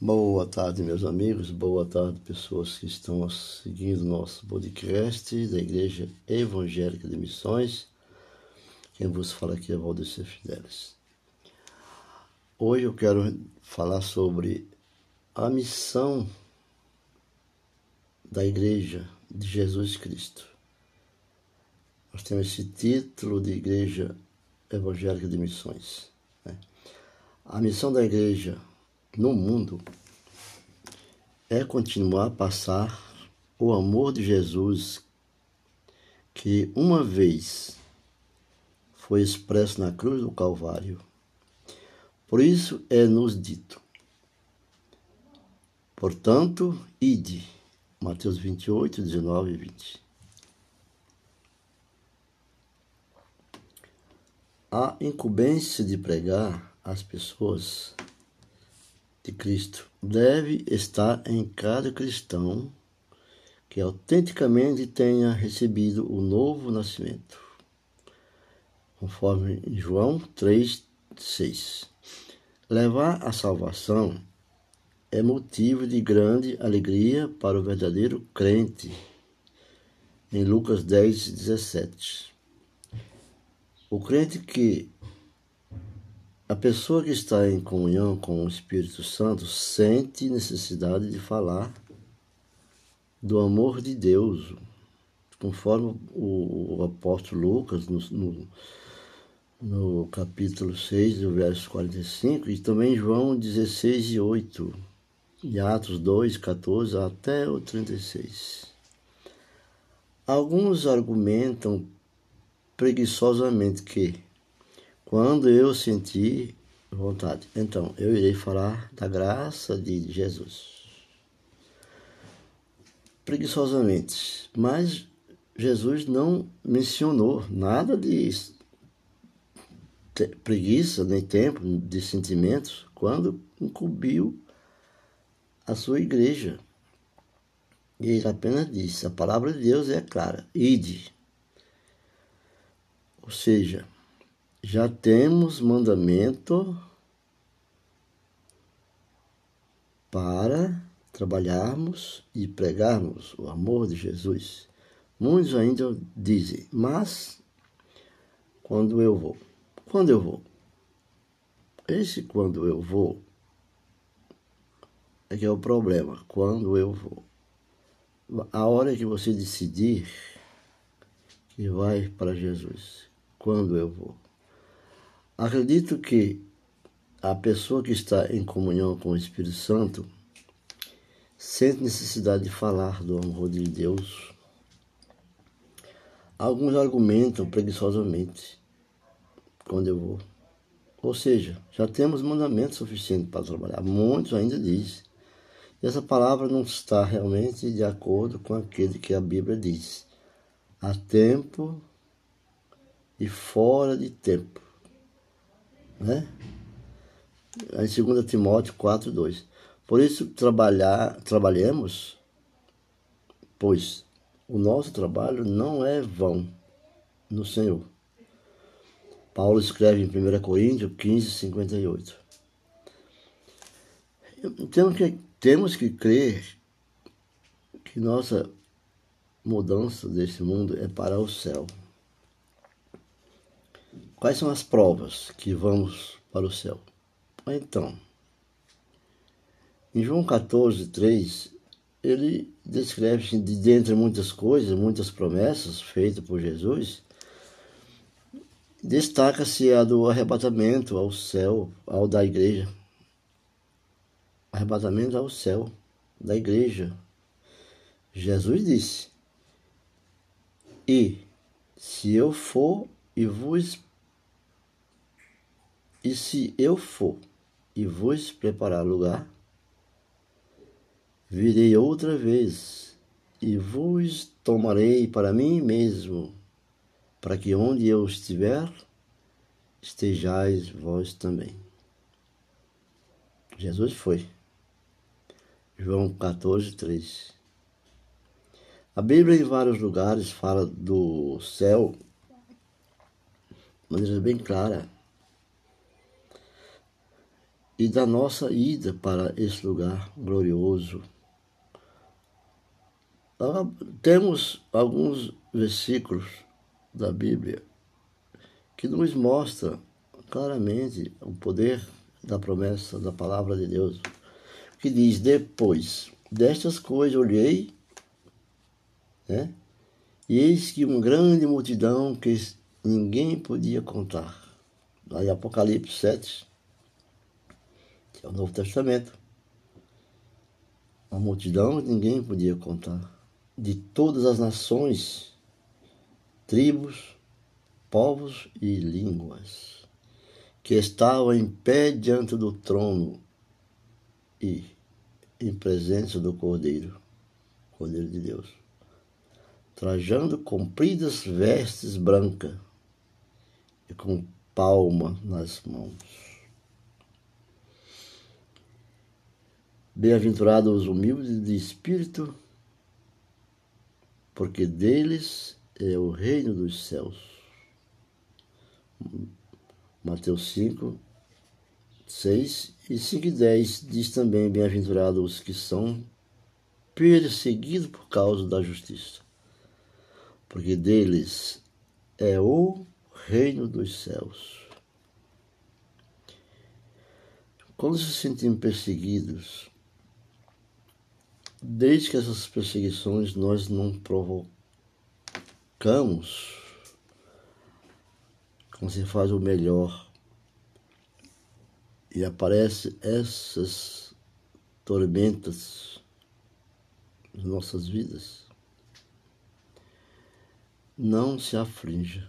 Boa tarde, meus amigos. Boa tarde, pessoas que estão seguindo nosso podcast da Igreja Evangélica de Missões. Quem vos fala aqui é Valdecir Fidelis. Hoje eu quero falar sobre a missão da Igreja de Jesus Cristo. Nós temos esse título de Igreja Evangélica de Missões. Né? A missão da Igreja no mundo é continuar a passar o amor de Jesus que uma vez foi expresso na cruz do Calvário. Por isso é nos dito. Portanto, ide. Mateus 28, 19 e 20. A incumbência de pregar às pessoas de Cristo deve estar em cada cristão que autenticamente tenha recebido o novo nascimento. Conforme João 3, 6. Levar a salvação é motivo de grande alegria para o verdadeiro crente. Em Lucas 10, 17. O crente que a pessoa que está em comunhão com o Espírito Santo sente necessidade de falar do amor de Deus, conforme o, apóstolo Lucas, no, no, no capítulo 6, do verso 45, e também João 16 e 8, e Atos 2, 14 até o 36. Alguns argumentam preguiçosamente que quando eu sentir vontade, então eu irei falar da graça de Jesus. Preguiçosamente, mas Jesus não mencionou nada de preguiça, nem tempo, de sentimentos, quando incumbiu a sua igreja. E ele apenas disse: a palavra de Deus é clara, ide. Ou seja, já temos mandamento para trabalharmos e pregarmos o amor de Jesus. Muitos ainda dizem, mas quando eu vou? Quando eu vou? Esse quando eu vou é que é o problema. Quando eu vou? A hora que você decidir que vai para Jesus, quando eu vou? Acredito que a pessoa que está em comunhão com o Espírito Santo sente necessidade de falar do amor de Deus. Alguns argumentam preguiçosamente quando eu vou. Ou seja, já temos mandamento suficiente para trabalhar. Muitos ainda dizem. E essa palavra não está realmente de acordo com aquele que a Bíblia diz. Há tempo e fora de tempo né? Em 2 Timóteo 4, 2. Por isso, trabalhar, trabalhemos, pois o nosso trabalho não é vão no Senhor. Paulo escreve em 1 Coríntios 15, 58. Temos que, temos que crer que nossa mudança desse mundo é para o céu. Quais são as provas que vamos para o céu? Então, em João 14, 3, ele descreve, de dentre muitas coisas, muitas promessas feitas por Jesus, destaca-se a do arrebatamento ao céu, ao da igreja. Arrebatamento ao céu da igreja. Jesus disse: E se eu for e vos e se eu for e vos preparar lugar, virei outra vez e vos tomarei para mim mesmo, para que onde eu estiver, estejais vós também. Jesus foi. João 14, 3. A Bíblia, em vários lugares, fala do céu de maneira bem clara e da nossa ida para esse lugar glorioso. Temos alguns versículos da Bíblia que nos mostra claramente o poder da promessa da palavra de Deus, que diz: Depois destas coisas olhei, né? e eis que uma grande multidão que ninguém podia contar. Em Apocalipse 7, que é o Novo Testamento. Uma multidão que ninguém podia contar. De todas as nações, tribos, povos e línguas, que estavam em pé diante do trono e em presença do Cordeiro, Cordeiro de Deus, trajando compridas vestes brancas e com palma nas mãos. Bem-aventurados os humildes de espírito, porque deles é o reino dos céus. Mateus 5, 6 e 5 e 10 diz também: Bem-aventurados os que são perseguidos por causa da justiça, porque deles é o reino dos céus. Quando se sentem perseguidos, desde que essas perseguições nós não provocamos, como se faz o melhor, e aparecem essas tormentas nas nossas vidas, não se aflinja.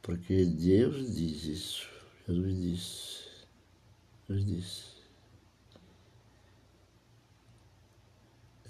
Porque Deus diz isso. Jesus disse. Jesus disse.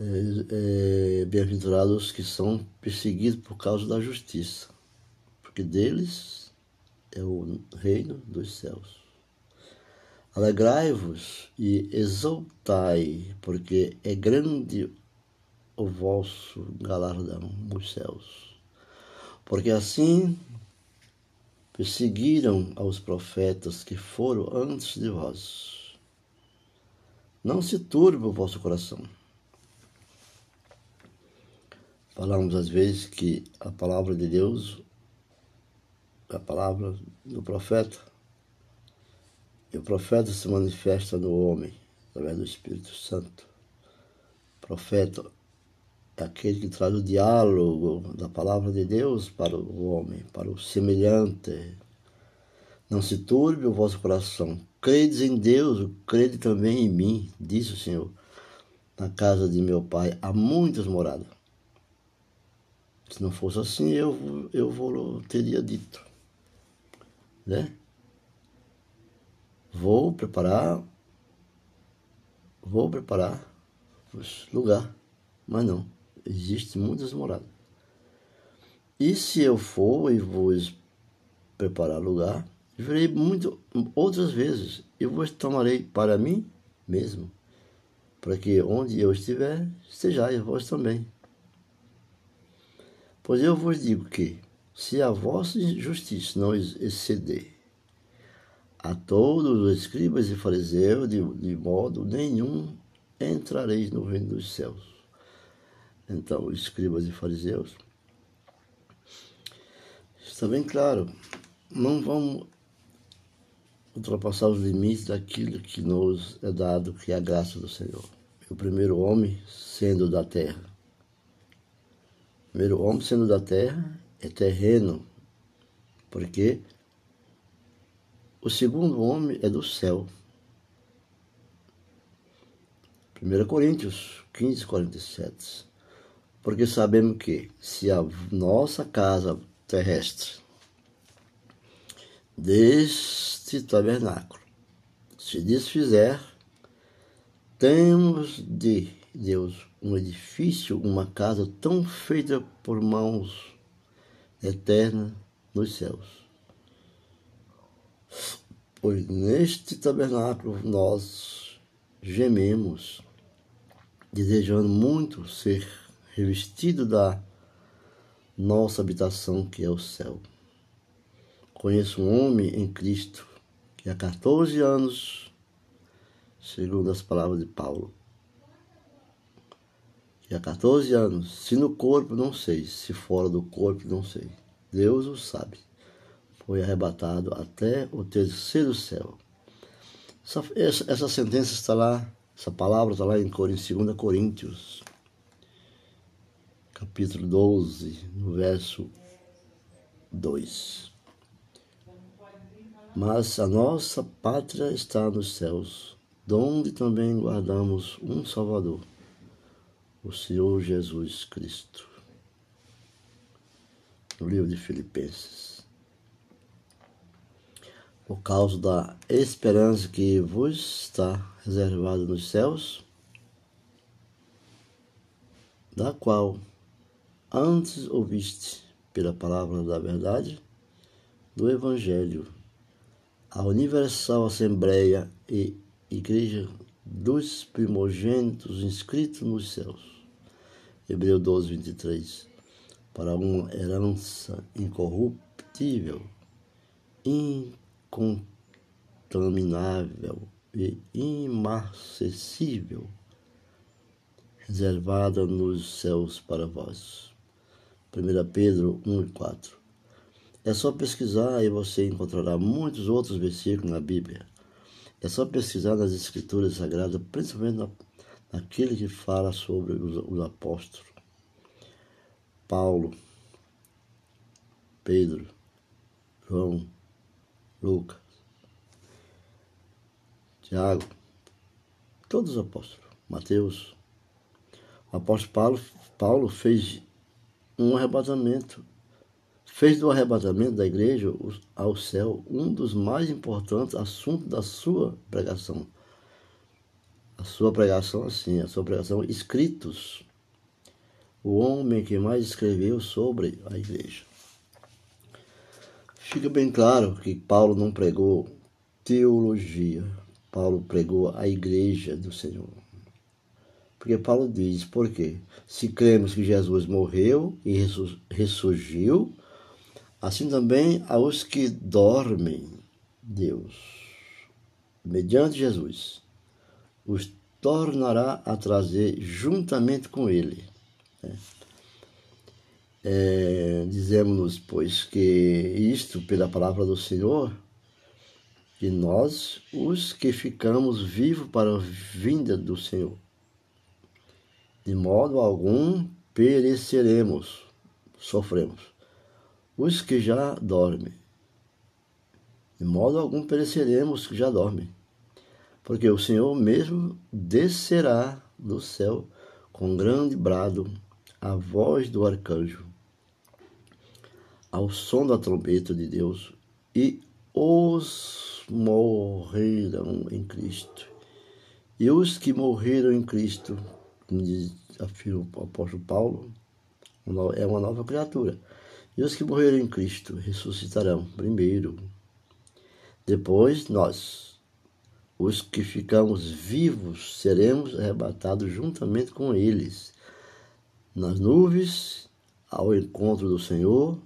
É, é, Bem-aventurados que são perseguidos por causa da justiça, porque deles é o reino dos céus. Alegrai-vos e exultai, porque é grande o vosso galardão nos céus. Porque assim perseguiram aos profetas que foram antes de vós. Não se turbe o vosso coração. Falamos às vezes que a palavra de Deus, a palavra do profeta, e o profeta se manifesta no homem, através do Espírito Santo. O profeta é aquele que traz o diálogo da palavra de Deus para o homem, para o semelhante. Não se turbe o vosso coração. Credes em Deus, crede também em mim, disse o Senhor. Na casa de meu pai há muitas moradas. Se não fosse assim, eu, eu vou, teria dito. Né? Vou preparar, vou preparar lugar, mas não existem muitas moradas. E se eu for e vos preparar lugar, virei muito outras vezes e vos tomarei para mim mesmo, para que onde eu estiver, estejais vós também. Pois eu vos digo que, se a vossa justiça não exceder a todos os escribas e fariseus, de, de modo nenhum entrareis no reino dos céus então os escribas e fariseus, está bem claro, não vamos ultrapassar os limites daquilo que nos é dado, que é a graça do Senhor. O primeiro homem sendo da terra. O primeiro homem sendo da terra é terreno, porque o segundo homem é do céu. 1 Coríntios 15, 47. Porque sabemos que se a nossa casa terrestre deste tabernáculo se desfizer, temos de Deus um edifício, uma casa tão feita por mãos eternas nos céus. Pois neste tabernáculo nós gememos, desejando muito ser revestido da nossa habitação, que é o céu. Conheço um homem em Cristo, que que há 14 anos, segundo as palavras de Paulo, que há 14 anos, se no corpo não sei, se fora do corpo não sei, Deus o sabe, foi arrebatado até o terceiro céu. Essa, essa, essa sentença está lá, essa palavra está lá em 2 Coríntios, capítulo 12, no verso 2. Mas a nossa pátria está nos céus, donde também guardamos um Salvador, o Senhor Jesus Cristo. No livro de Filipenses. Por causa da esperança que vos está reservada nos céus, da qual antes ouviste pela palavra da verdade do Evangelho a Universal Assembleia e Igreja dos primogênitos inscritos nos céus. Hebreu 12, 23. Para uma herança incorruptível, incontaminável e imarcessível, reservada nos céus para vós. 1 Pedro 1 e 4. É só pesquisar e você encontrará muitos outros versículos na Bíblia. É só pesquisar nas Escrituras Sagradas, principalmente na, naquele que fala sobre os, os apóstolos. Paulo, Pedro, João, Lucas, Tiago, todos os apóstolos, Mateus. O apóstolo Paulo, Paulo fez um arrebatamento fez do arrebatamento da igreja ao céu um dos mais importantes assuntos da sua pregação. A sua pregação, assim, a sua pregação, escritos. O homem que mais escreveu sobre a igreja. Fica bem claro que Paulo não pregou teologia, Paulo pregou a igreja do Senhor. Porque Paulo diz, por quê? Se cremos que Jesus morreu e ressurgiu, Assim também aos que dormem, Deus, mediante Jesus, os tornará a trazer juntamente com Ele. É, é Dizemos-nos, pois, que isto, pela palavra do Senhor, que nós, os que ficamos vivos para a vinda do Senhor, de modo algum pereceremos, sofremos os que já dormem. De modo algum pereceremos os que já dormem, porque o Senhor mesmo descerá do céu com grande brado, a voz do arcanjo, ao som da trombeta de Deus, e os morreram em Cristo. E os que morreram em Cristo, afirma o apóstolo Paulo, é uma nova criatura. E os que morreram em Cristo ressuscitarão primeiro. Depois nós, os que ficamos vivos, seremos arrebatados juntamente com eles nas nuvens ao encontro do Senhor,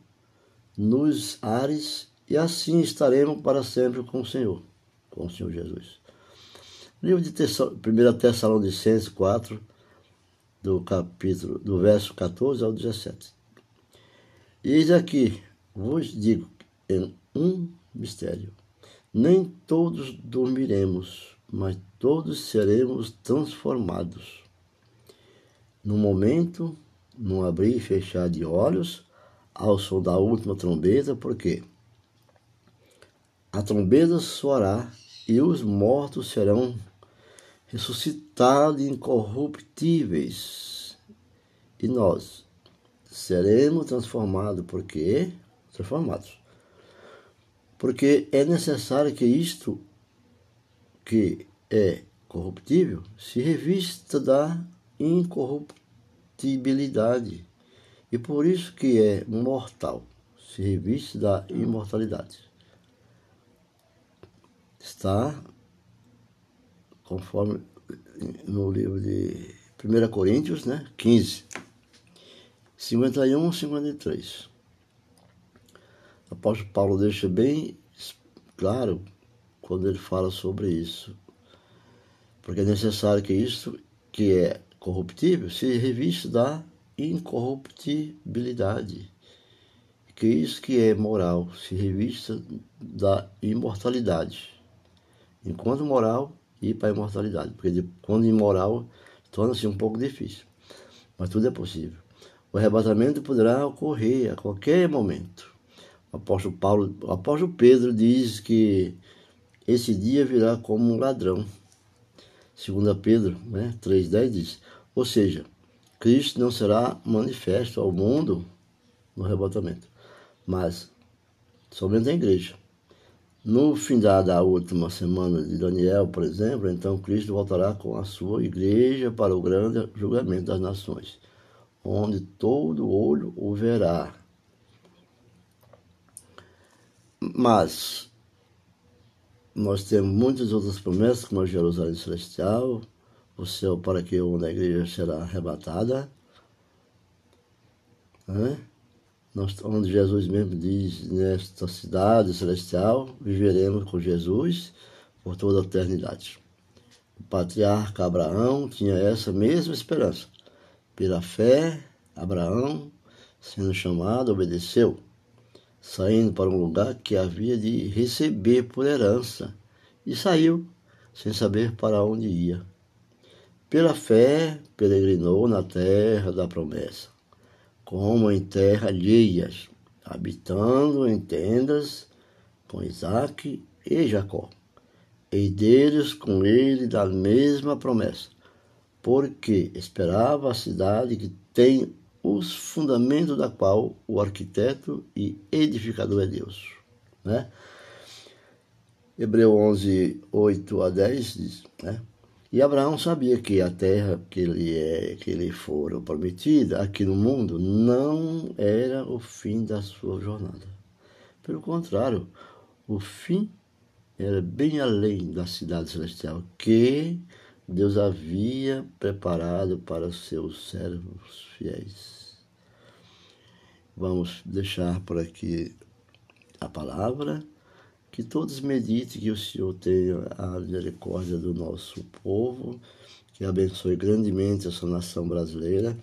nos ares, e assim estaremos para sempre com o Senhor, com o Senhor Jesus. Livro de 1 Tessalonicenses 4, do capítulo, do verso 14 ao 17. Eis aqui, vos digo em um mistério: nem todos dormiremos, mas todos seremos transformados. No momento, num abrir e fechar de olhos, ao som da última trombeta, porque a trombeta soará e os mortos serão ressuscitados incorruptíveis. E nós, seremos transformados. Por quê? Transformados. Porque é necessário que isto, que é corruptível, se revista da incorruptibilidade. E por isso que é mortal, se reviste da imortalidade. Está conforme no livro de 1 Coríntios, né, 15. 51, 53. Apóstolo Paulo deixa bem claro quando ele fala sobre isso. Porque é necessário que isso que é corruptível se revista da incorruptibilidade. Que isso que é moral se revista da imortalidade. Enquanto moral, ir para a imortalidade. Porque quando imoral, torna-se um pouco difícil. Mas tudo é possível. O arrebatamento poderá ocorrer a qualquer momento. O apóstolo Paulo, o apóstolo Pedro diz que esse dia virá como um ladrão. Segunda Pedro, né, 3:10 diz: ou seja, Cristo não será manifesto ao mundo no arrebatamento, mas somente a igreja. No fim da última semana de Daniel, por exemplo, então Cristo voltará com a sua igreja para o grande julgamento das nações, onde todo olho o verá. Mas nós temos muitas outras promessas, como a Jerusalém Celestial, o céu para que a igreja será arrebatada. Né? onde Jesus mesmo diz, nesta cidade celestial, viveremos com Jesus por toda a eternidade. O patriarca Abraão tinha essa mesma esperança. Pela fé, Abraão, sendo chamado, obedeceu, saindo para um lugar que havia de receber por herança, e saiu, sem saber para onde ia. Pela fé, peregrinou na terra da promessa, como em terra alheias, habitando em tendas com Isaac e Jacó, herdeiros com ele da mesma promessa, porque esperava a cidade que tem os fundamentos da qual o arquiteto e edificador é Deus. Né? Hebreu 11, 8 a 10 diz, né? E Abraão sabia que a terra que ele, é, que ele fora prometida aqui no mundo não era o fim da sua jornada. Pelo contrário, o fim era bem além da cidade celestial que Deus havia preparado para seus servos fiéis. Vamos deixar por aqui a palavra que todos meditem que o Senhor tenha a misericórdia do nosso povo, que abençoe grandemente essa nação brasileira,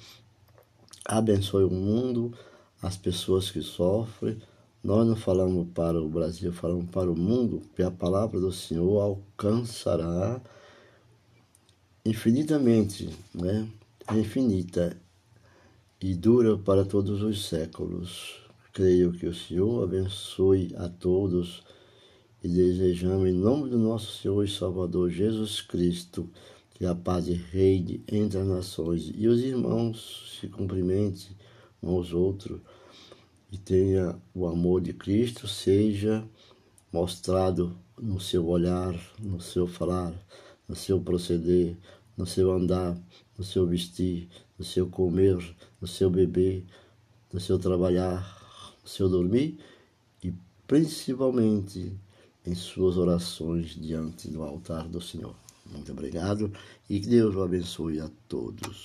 abençoe o mundo, as pessoas que sofrem. Nós não falamos para o Brasil, falamos para o mundo, que a palavra do Senhor alcançará infinitamente, né? É infinita e dura para todos os séculos. Creio que o Senhor abençoe a todos e desejamos, em nome do nosso Senhor e Salvador Jesus Cristo, que a paz reine entre as nações e os irmãos se cumprimentem uns aos outros e tenha o amor de Cristo seja mostrado no seu olhar, no seu falar, no seu proceder, no seu andar, no seu vestir, no seu comer, no seu beber, no seu trabalhar, no seu dormir e principalmente em suas orações diante do altar do Senhor. Muito obrigado e que Deus o abençoe a todos.